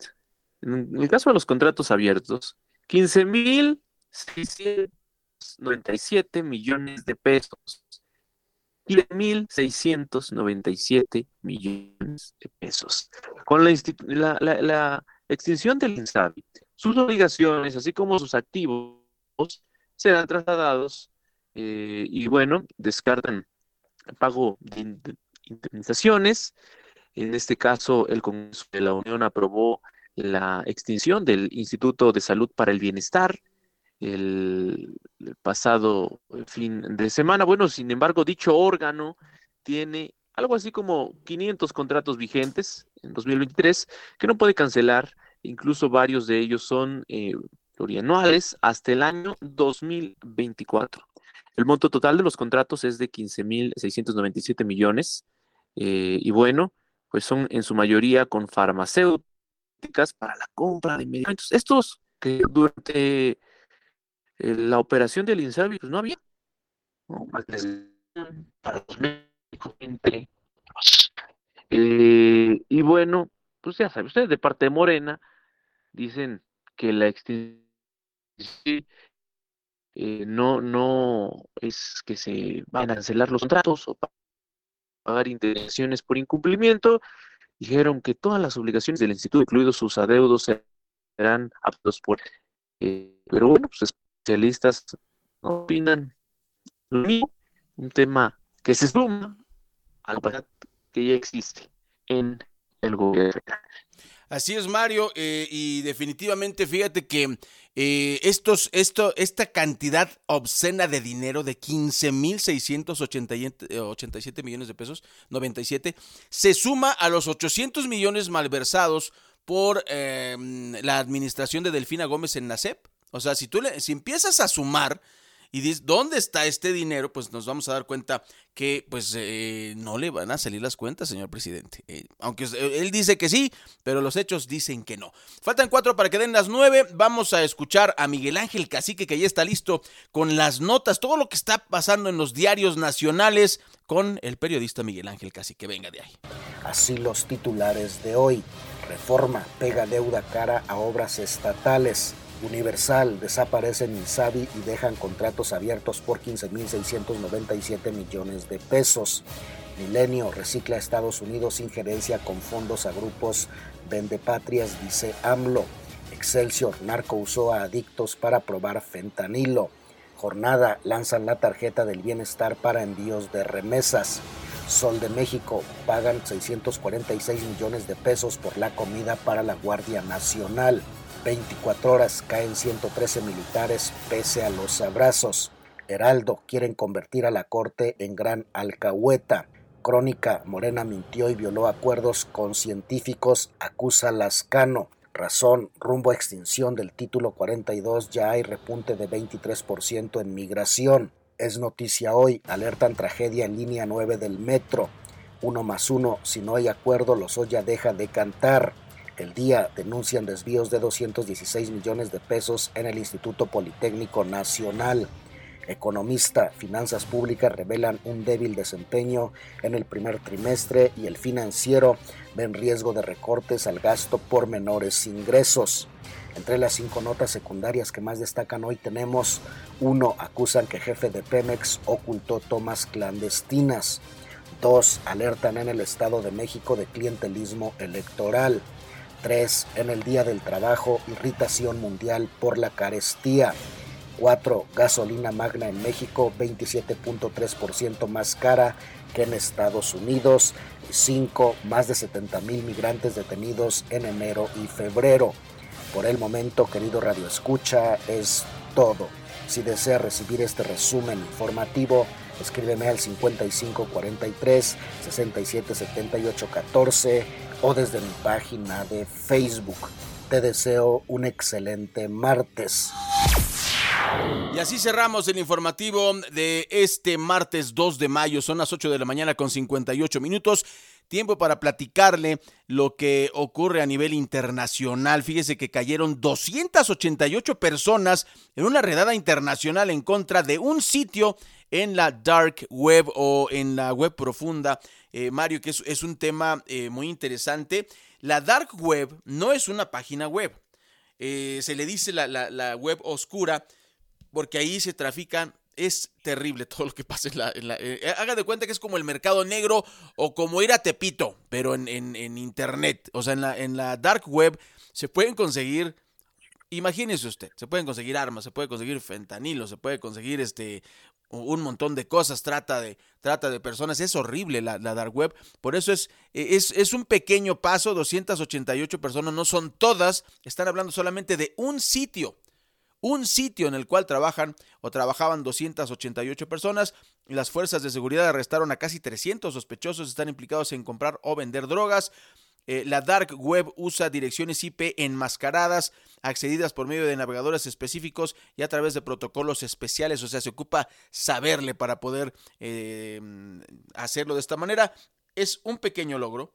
en el caso de los contratos abiertos, 15 mil 697 millones de pesos y de 1.697 millones de pesos. Con la, la, extinción del INSABI, sus obligaciones, así como sus activos, serán trasladados eh, y, bueno, descartan pago de indemnizaciones. En este caso, el Congreso de la Unión aprobó la extinción del Instituto de Salud para el Bienestar, el, pasado fin de semana. Bueno, sin embargo, dicho órgano tiene algo así como 500 contratos vigentes en 2023 que no puede cancelar, incluso varios de ellos son eh, plurianuales hasta el año 2024. El monto total de los contratos es de 15.697 millones. Eh, y bueno, pues son en su mayoría con farmacéuticas para la compra de medicamentos. Estos que durante eh, la operación del INSABI pues no había. para los médicos, eh, y bueno, pues ya sabe usted, de parte de Morena, dicen que la extinción eh, no, no es que se van a cancelar los contratos o pagar intervenciones por incumplimiento. Dijeron que todas las obligaciones del instituto, incluidos sus adeudos, serán aptos por. Eh, pero bueno, pues especialistas opinan lo mismo, un tema que se suma al que ya existe en el gobierno. Así es, Mario, eh, y definitivamente fíjate que eh, estos, esto, esta cantidad obscena de dinero de 15.687 millones de pesos, 97, se suma a los 800 millones malversados por eh, la administración de Delfina Gómez en NACEP. O sea, si tú le, si empiezas a sumar y dices, ¿dónde está este dinero? Pues nos vamos a dar cuenta que pues eh, no le van a salir las cuentas, señor presidente. Eh, aunque él dice que sí, pero los hechos dicen que no. Faltan cuatro para que den las nueve. Vamos a escuchar a Miguel Ángel Cacique, que ya está listo con las notas, todo lo que está pasando en los diarios nacionales con el periodista Miguel Ángel Cacique. Venga de ahí. Así los titulares de hoy. Reforma pega deuda cara a obras estatales. Universal desaparecen Insabi y dejan contratos abiertos por 15.697 millones de pesos. Milenio recicla Estados Unidos injerencia con fondos a grupos vendepatrias, dice AMLO. Excelsior, narco usó a adictos para probar fentanilo. Jornada, lanzan la tarjeta del bienestar para envíos de remesas. Sol de México, pagan 646 millones de pesos por la comida para la Guardia Nacional. 24 horas caen 113 militares pese a los abrazos. Heraldo quieren convertir a la corte en gran alcahueta. Crónica, Morena mintió y violó acuerdos con científicos, acusa Lascano. Razón, rumbo a extinción del título 42, ya hay repunte de 23% en migración. Es noticia hoy, alertan tragedia en línea 9 del metro. Uno más uno, si no hay acuerdo, Lozoya deja de cantar. El día denuncian desvíos de 216 millones de pesos en el Instituto Politécnico Nacional. Economista, finanzas públicas revelan un débil desempeño en el primer trimestre y el financiero ven riesgo de recortes al gasto por menores ingresos. Entre las cinco notas secundarias que más destacan hoy tenemos uno, acusan que jefe de Pemex ocultó tomas clandestinas. Dos, alertan en el Estado de México de clientelismo electoral. 3. En el Día del Trabajo, irritación mundial por la carestía. 4. Gasolina magna en México, 27.3% más cara que en Estados Unidos. 5. Más de 70 mil migrantes detenidos en enero y febrero. Por el momento, querido Radio Escucha, es todo. Si desea recibir este resumen informativo, escríbeme al 5543 677814 o desde mi página de Facebook. Te deseo un excelente martes. Y así cerramos el informativo de este martes 2 de mayo. Son las 8 de la mañana con 58 minutos. Tiempo para platicarle lo que ocurre a nivel internacional. Fíjese que cayeron 288 personas en una redada internacional en contra de un sitio en la dark web o en la web profunda eh, Mario, que es, un tema eh, muy interesante. La dark web no es una página web. Eh, se le dice la, web oscura porque ahí se trafican es terrible [LAUGHS] todo lo que pasa en la... haga de cuenta que es como el mercado negro o como ir a Tepito, pero en, en, internet. O sea, en la, en la dark web se pueden conseguir... Imagínese usted, se pueden conseguir armas, se puede conseguir fentanilo, se puede conseguir este un montón de cosas, trata de, trata de personas, es horrible la, dark web, por eso es, es, es, un pequeño paso, 288 personas, no son todas, están hablando solamente de un sitio, un sitio en el cual trabajan o trabajaban 288 personas las fuerzas de seguridad arrestaron a casi 300 sospechosos, están implicados en comprar o vender drogas, Eh, la dark web usa direcciones IP enmascaradas, accedidas por medio de navegadores específicos y a través de protocolos especiales. O sea, se ocupa saberle para poder eh, hacerlo de esta manera. Es un pequeño logro.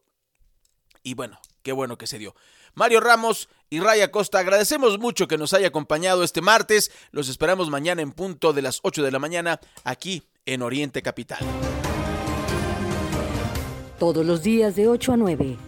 Y bueno, qué bueno que se dio. Mario Ramos y Raya Costa, agradecemos mucho que nos haya acompañado este martes. Los esperamos mañana en punto de las 8 de la mañana aquí en Oriente Capital. Todos los días de 8 a 9.